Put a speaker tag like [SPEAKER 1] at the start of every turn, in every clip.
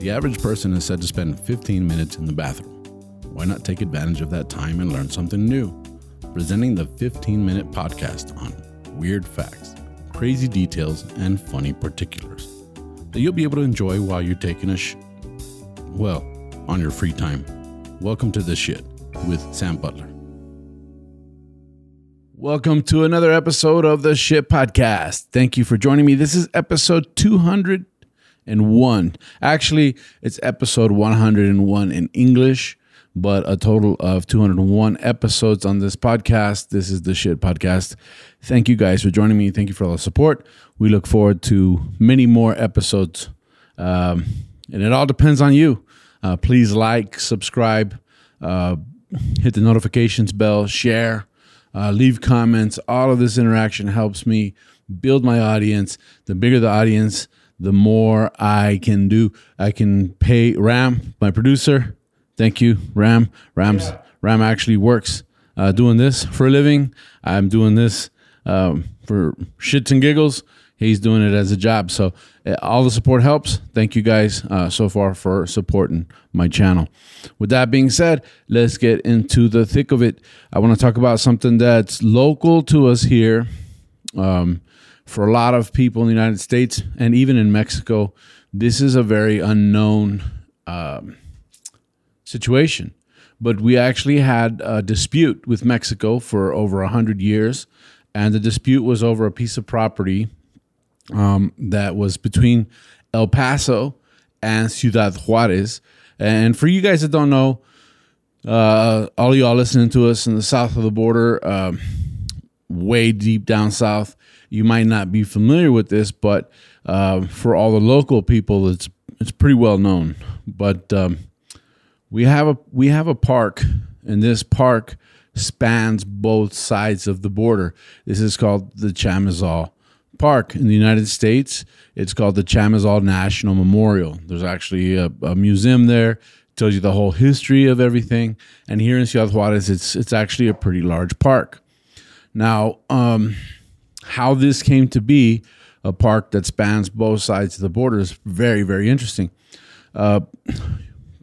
[SPEAKER 1] The average person is said to spend 15 minutes in the bathroom. Why not take advantage of that time and learn something new? Presenting the 15 minute podcast on weird facts, crazy details, and funny particulars that you'll be able to enjoy while you're taking a sh. Well, on your free time. Welcome to The Shit with Sam Butler. Welcome to another episode of The Shit Podcast. Thank you for joining me. This is episode 201. Actually, it's episode 101 in English, but a total of 201 episodes on this podcast. This is The Shit Podcast. Thank you guys for joining me. Thank you for all the support. We look forward to many more episodes. Um, and it all depends on you. Uh, please like, subscribe, uh, hit the notifications bell, share, uh, leave comments. All of this interaction helps me build my audience. The bigger the audience, the more I can do. I can pay Ram, my producer. Thank you, Ram. Ram's yeah. Ram actually works uh, doing this for a living. I'm doing this um, for shits and giggles he's doing it as a job. So uh, all the support helps. Thank you guys uh, so far for supporting my channel. With that being said, let's get into the thick of it. I want to talk about something that's local to us here. Um, for a lot of people in the United States and even in Mexico, this is a very unknown um, situation. But we actually had a dispute with Mexico for over 100 years. And the dispute was over a piece of property um, that was between El Paso and Ciudad Juarez. And for you guys that don't know, uh, all y'all listening to us in the south of the border, um, way deep down south, you might not be familiar with this, but uh, for all the local people, it's it's pretty well known. But um, we have a we have a park, and this park spans both sides of the border. This is called the Chamizal park in the United States. It's called the Chamizal National Memorial. There's actually a, a museum there. Tells you the whole history of everything. And here in Ciudad Juarez, it's it's actually a pretty large park. Now, um, how this came to be a park that spans both sides of the border is very, very interesting. Uh,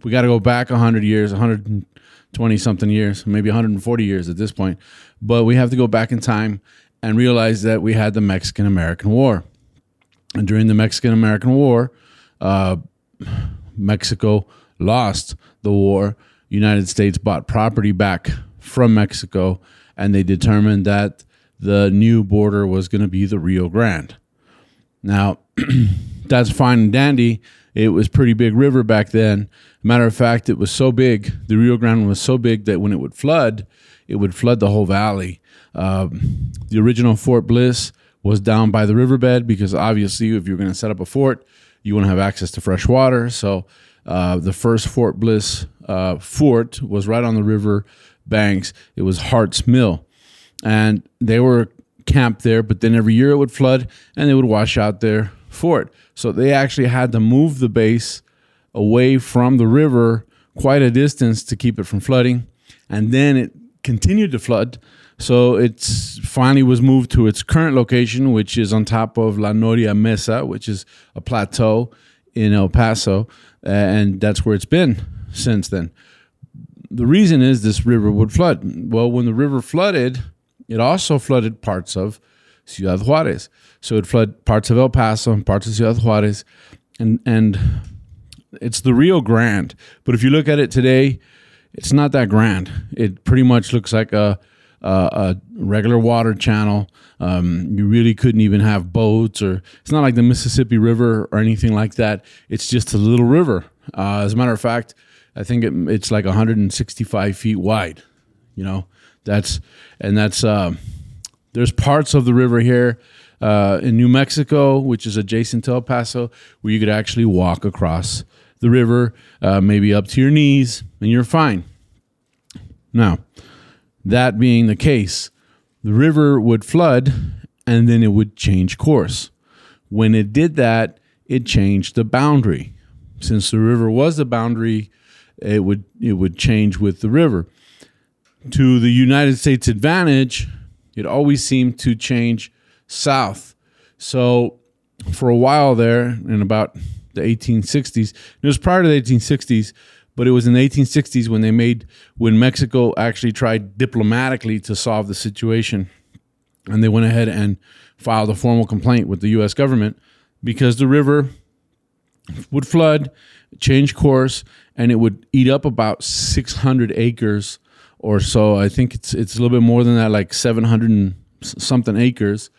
[SPEAKER 1] we got to go back 100 years, 120 something years, maybe 140 years at this point. But we have to go back in time and realize that we had the Mexican American War. And during the Mexican American War, uh, Mexico lost the war. United States bought property back from Mexico, and they determined that the new border was going to be the Rio Grande. Now, that's fine and dandy. It was pretty big river back then. Matter of fact, it was so big, the Rio Grande was so big that when it would flood, it would flood the whole valley. Um, the original Fort Bliss was down by the riverbed because obviously, if you're going to set up a fort, you want to have access to fresh water. So, uh, the first Fort Bliss uh, fort was right on the river banks. It was Hart's Mill, and they were camped there. But then every year it would flood, and they would wash out their fort. So they actually had to move the base away from the river quite a distance to keep it from flooding, and then it continued to flood so it finally was moved to its current location, which is on top of La Noria Mesa, which is a plateau in El Paso, and that's where it's been since then. The reason is this river would flood. Well, when the river flooded, it also flooded parts of Ciudad Juarez. So it flooded parts of El Paso and parts of Ciudad Juarez, and and it's the Rio Grande. But if you look at it today, it's not that grand. It pretty much looks like a uh, a regular water channel. Um, you really couldn't even have boats, or it's not like the Mississippi River or anything like that. It's just a little river. Uh, as a matter of fact, I think it, it's like 165 feet wide. You know, that's and that's uh, there's parts of the river here uh, in New Mexico, which is adjacent to El Paso, where you could actually walk across the river, uh, maybe up to your knees, and you're fine. Now, that being the case, the river would flood and then it would change course. When it did that, it changed the boundary. Since the river was the boundary, it would it would change with the river. To the United States advantage, it always seemed to change south. So for a while there, in about the 1860s. It was prior to the 1860s, but it was in the 1860s when they made when Mexico actually tried diplomatically to solve the situation, and they went ahead and filed a formal complaint with the U.S. government because the river would flood, change course, and it would eat up about 600 acres or so. I think it's it's a little bit more than that, like 700 and something acres.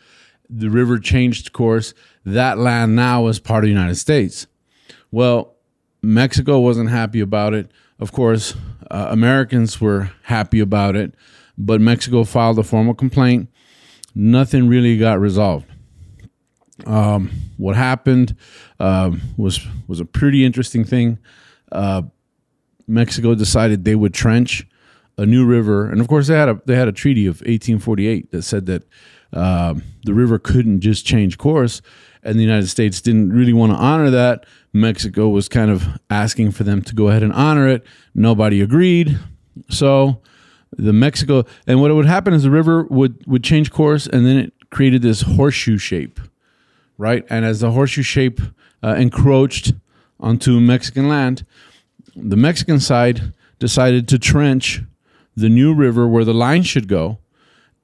[SPEAKER 1] The river changed course. That land now is part of the United States. Well, Mexico wasn't happy about it. Of course, uh, Americans were happy about it, but Mexico filed a formal complaint. Nothing really got resolved. Um, what happened um, was was a pretty interesting thing. Uh, Mexico decided they would trench a new river, and of course they had a they had a treaty of 1848 that said that um, the river couldn't just change course, and the United States didn't really want to honor that. Mexico was kind of asking for them to go ahead and honor it. Nobody agreed, so the Mexico and what would happen is the river would would change course, and then it created this horseshoe shape, right? And as the horseshoe shape uh, encroached onto Mexican land, the Mexican side decided to trench the new river where the line should go.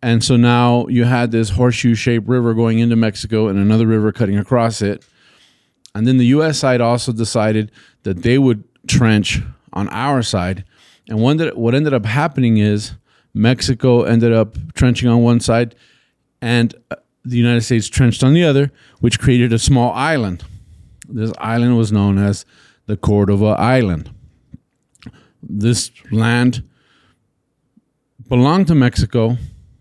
[SPEAKER 1] And so now you had this horseshoe shaped river going into Mexico and another river cutting across it. And then the US side also decided that they would trench on our side. And one that, what ended up happening is Mexico ended up trenching on one side and uh, the United States trenched on the other, which created a small island. This island was known as the Cordova Island. This land belonged to Mexico,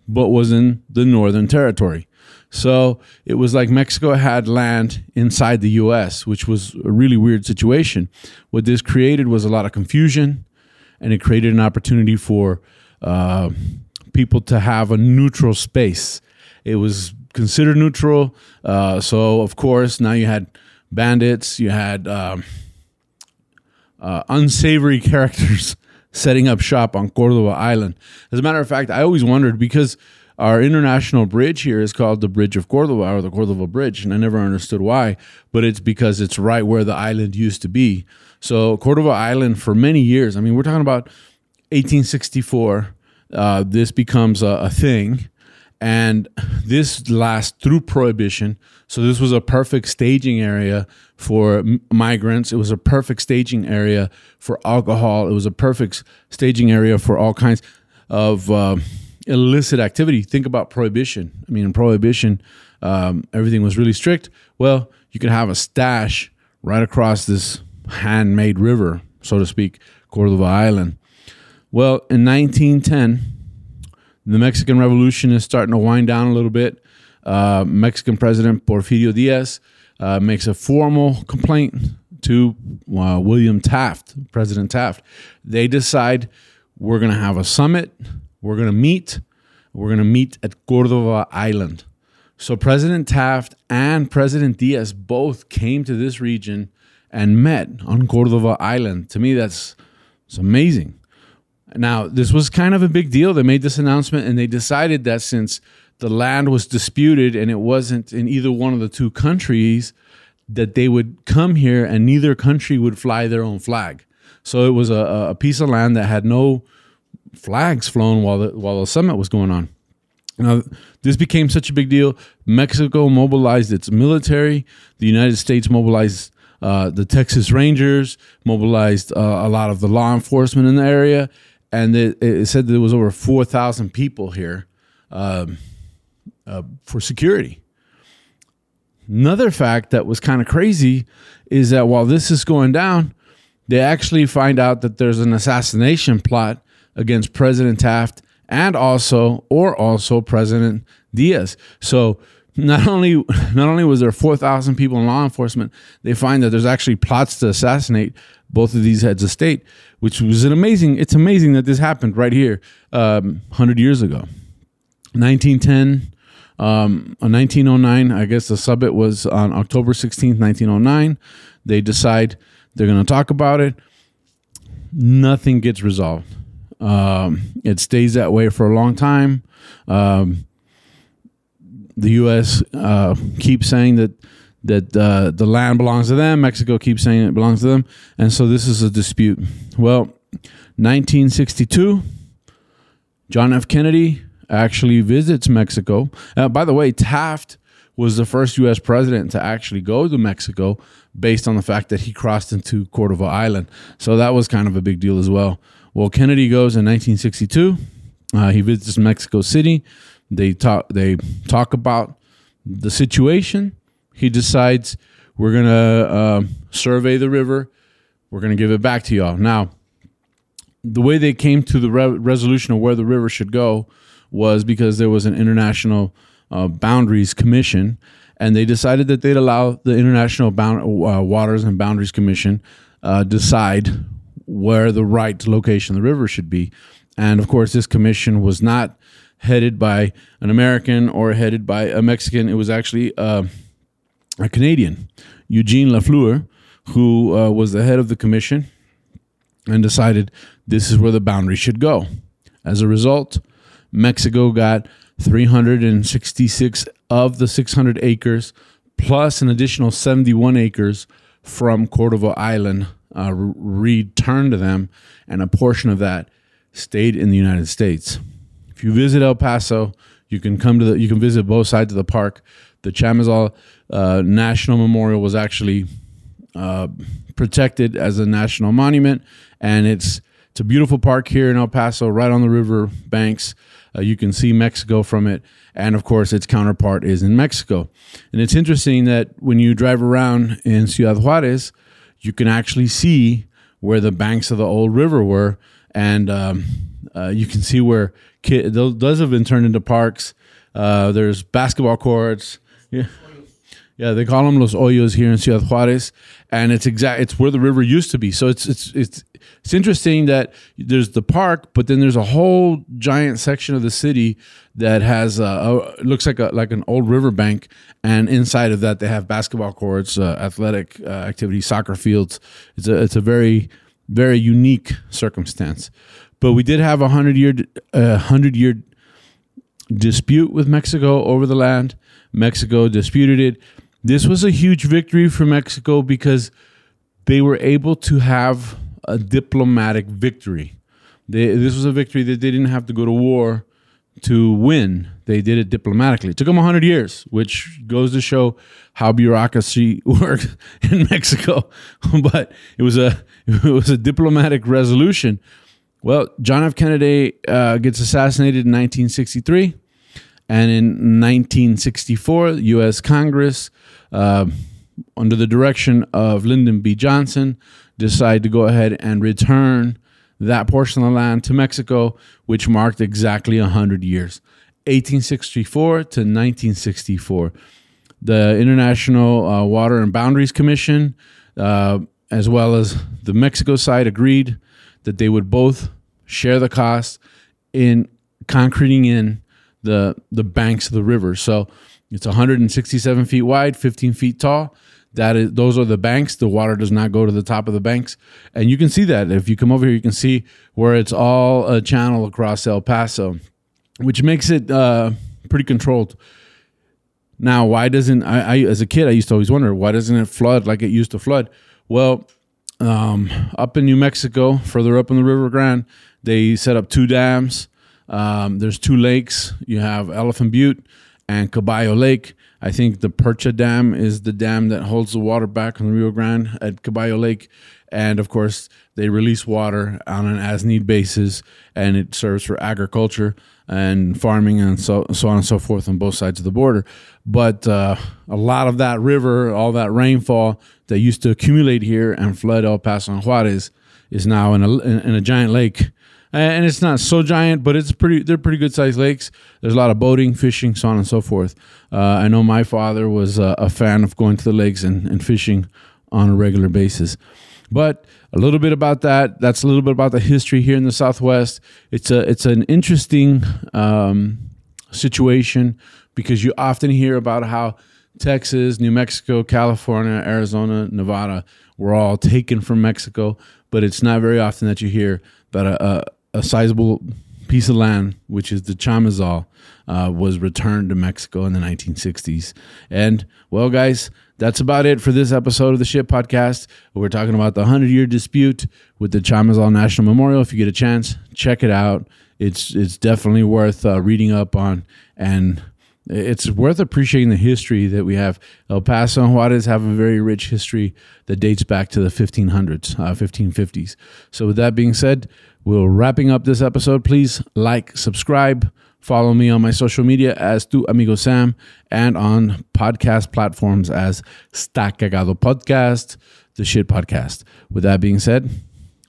[SPEAKER 1] but was in the Northern Territory. So it was like Mexico had land inside the US, which was a really weird situation. What this created was a lot of confusion, and it created an opportunity for uh, people to have a neutral space. It was considered neutral. Uh, so, of course, now you had bandits, you had um, uh, unsavory characters setting up shop on Cordova Island. As a matter of fact, I always wondered because our international bridge here is called the Bridge of Cordova or the Cordova Bridge, and I never understood why, but it's because it's right where the island used to be. So, Cordova Island for many years, I mean, we're talking about 1864, uh, this becomes a, a thing and this lasts through prohibition so this was a perfect staging area for m- migrants. It was a perfect staging area for alcohol. It was a perfect staging area for all kinds of uh, illicit activity. Think about prohibition. I mean in prohibition um, everything was really strict. Well you could have a stash right across this handmade river so to speak cordova island. Well in 1910 the Mexican Revolution is starting to wind down a little bit. Uh, Mexican President Porfirio Diaz uh, makes a formal complaint to uh, William Taft, President Taft. They decide we're going to have a summit, we're going to meet, we're going to meet at Cordova Island. So President Taft and President Diaz both came to this region and met on Cordova Island. To me, that's it's amazing. Now, this was kind of a big deal. They made this announcement and they decided that since the land was disputed and it wasn't in either one of the two countries, that they would come here and neither country would fly their own flag. So it was a, a piece of land that had no flags flown while the, while the summit was going on. Now, this became such a big deal. Mexico mobilized its military. The United States mobilized uh, the Texas Rangers, mobilized uh, a lot of the law enforcement in the area, and it, it said there was over four thousand people here um, uh, for security. Another fact that was kind of crazy is that while this is going down, they actually find out that there's an assassination plot against President Taft and also or also President Diaz. So not only not only was there 4,000 people in law enforcement, they find that there's actually plots to assassinate both of these heads of state, which was an amazing. It's amazing that this happened right here, um, hundred years ago, 1910. Um, 1909, I guess the summit was on October 16th, 1909. They decide they're going to talk about it. Nothing gets resolved. Um, it stays that way for a long time. Um, the U.S. Uh, keeps saying that that uh, the land belongs to them. Mexico keeps saying it belongs to them, and so this is a dispute. Well, 1962, John F. Kennedy actually visits Mexico. Uh, by the way, Taft was the first U.S. president to actually go to Mexico based on the fact that he crossed into Cordova Island. So that was kind of a big deal as well. Well, Kennedy goes in 1962. Uh, he visits Mexico City. They talk. They talk about the situation. He decides we're gonna uh, survey the river. We're gonna give it back to y'all. Now, the way they came to the re- resolution of where the river should go was because there was an international uh, boundaries commission, and they decided that they'd allow the International Bound- uh, Waters and Boundaries Commission uh, decide where the right location of the river should be. And of course, this commission was not headed by an American or headed by a Mexican. It was actually uh, a Canadian, Eugene Lafleur, who uh, was the head of the commission and decided this is where the boundary should go. As a result, Mexico got 366 of the 600 acres, plus an additional 71 acres from Cordova Island uh, returned to them, and a portion of that stayed in the United States. If you visit El Paso, you can come to the you can visit both sides of the park. The Chamizal uh, National Memorial was actually uh, protected as a national monument, and it's it's a beautiful park here in El Paso, right on the river banks. Uh, you can see Mexico from it. And of course, its counterpart is in Mexico. And it's interesting that when you drive around in Ciudad Juarez, you can actually see where the banks of the old river were. And um, uh, you can see where kid, those have been turned into parks. Uh, there's basketball courts. Yeah. Yeah, they call them Los Hoyos here in Ciudad Juarez, and it's exact. It's where the river used to be. So it's it's it's it's interesting that there's the park, but then there's a whole giant section of the city that has uh, a, looks like a like an old riverbank, and inside of that they have basketball courts, uh, athletic uh, activities, soccer fields. It's a it's a very very unique circumstance. But we did have a hundred year hundred year dispute with Mexico over the land. Mexico disputed it this was a huge victory for Mexico because they were able to have a diplomatic victory. They, this was a victory that they didn't have to go to war to win. They did it diplomatically. It took them 100 years, which goes to show how bureaucracy works in Mexico. but it was a it was a diplomatic resolution. Well, John F. Kennedy uh, gets assassinated in 1963. And in 1964, U.S. Congress, uh, under the direction of Lyndon B. Johnson, decided to go ahead and return that portion of the land to Mexico, which marked exactly 100 years 1864 to 1964. The International uh, Water and Boundaries Commission, uh, as well as the Mexico side, agreed that they would both share the cost in concreting in the the banks of the river. So it's 167 feet wide, 15 feet tall. That is, those are the banks. The water does not go to the top of the banks, and you can see that if you come over here, you can see where it's all a channel across El Paso, which makes it uh, pretty controlled. Now, why doesn't I, I? As a kid, I used to always wonder why doesn't it flood like it used to flood? Well, um, up in New Mexico, further up in the River Grande, they set up two dams um, there's two lakes. You have Elephant Butte and Caballo Lake. I think the Percha Dam is the dam that holds the water back on the Rio Grande at Caballo Lake. And of course, they release water on an as need basis, and it serves for agriculture and farming and so, so on and so forth on both sides of the border. But uh, a lot of that river, all that rainfall that used to accumulate here and flood El Paso and Juarez, is now in a, in a giant lake and it's not so giant, but it's pretty. They're pretty good sized lakes. There's a lot of boating, fishing, so on and so forth. Uh, I know my father was uh, a fan of going to the lakes and, and fishing on a regular basis. But a little bit about that. That's a little bit about the history here in the Southwest. It's a it's an interesting um, situation because you often hear about how Texas, New Mexico, California, Arizona, Nevada were all taken from Mexico, but it's not very often that you hear that a, a, a sizable piece of land, which is the Chamizal, uh, was returned to Mexico in the 1960s. And well, guys, that's about it for this episode of the Shit Podcast. We're talking about the 100 year dispute with the Chamizal National Memorial. If you get a chance, check it out. It's it's definitely worth uh, reading up on and it's worth appreciating the history that we have. El Paso and Juarez have a very rich history that dates back to the 1500s, uh, 1550s. So, with that being said, we're wrapping up this episode. Please like, subscribe, follow me on my social media as Tu Amigo Sam, and on podcast platforms as Sta Cagado Podcast, the Shit Podcast. With that being said,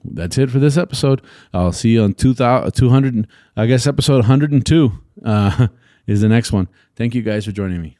[SPEAKER 1] that's it for this episode. I'll see you on 200, I guess episode 102 uh, is the next one. Thank you guys for joining me.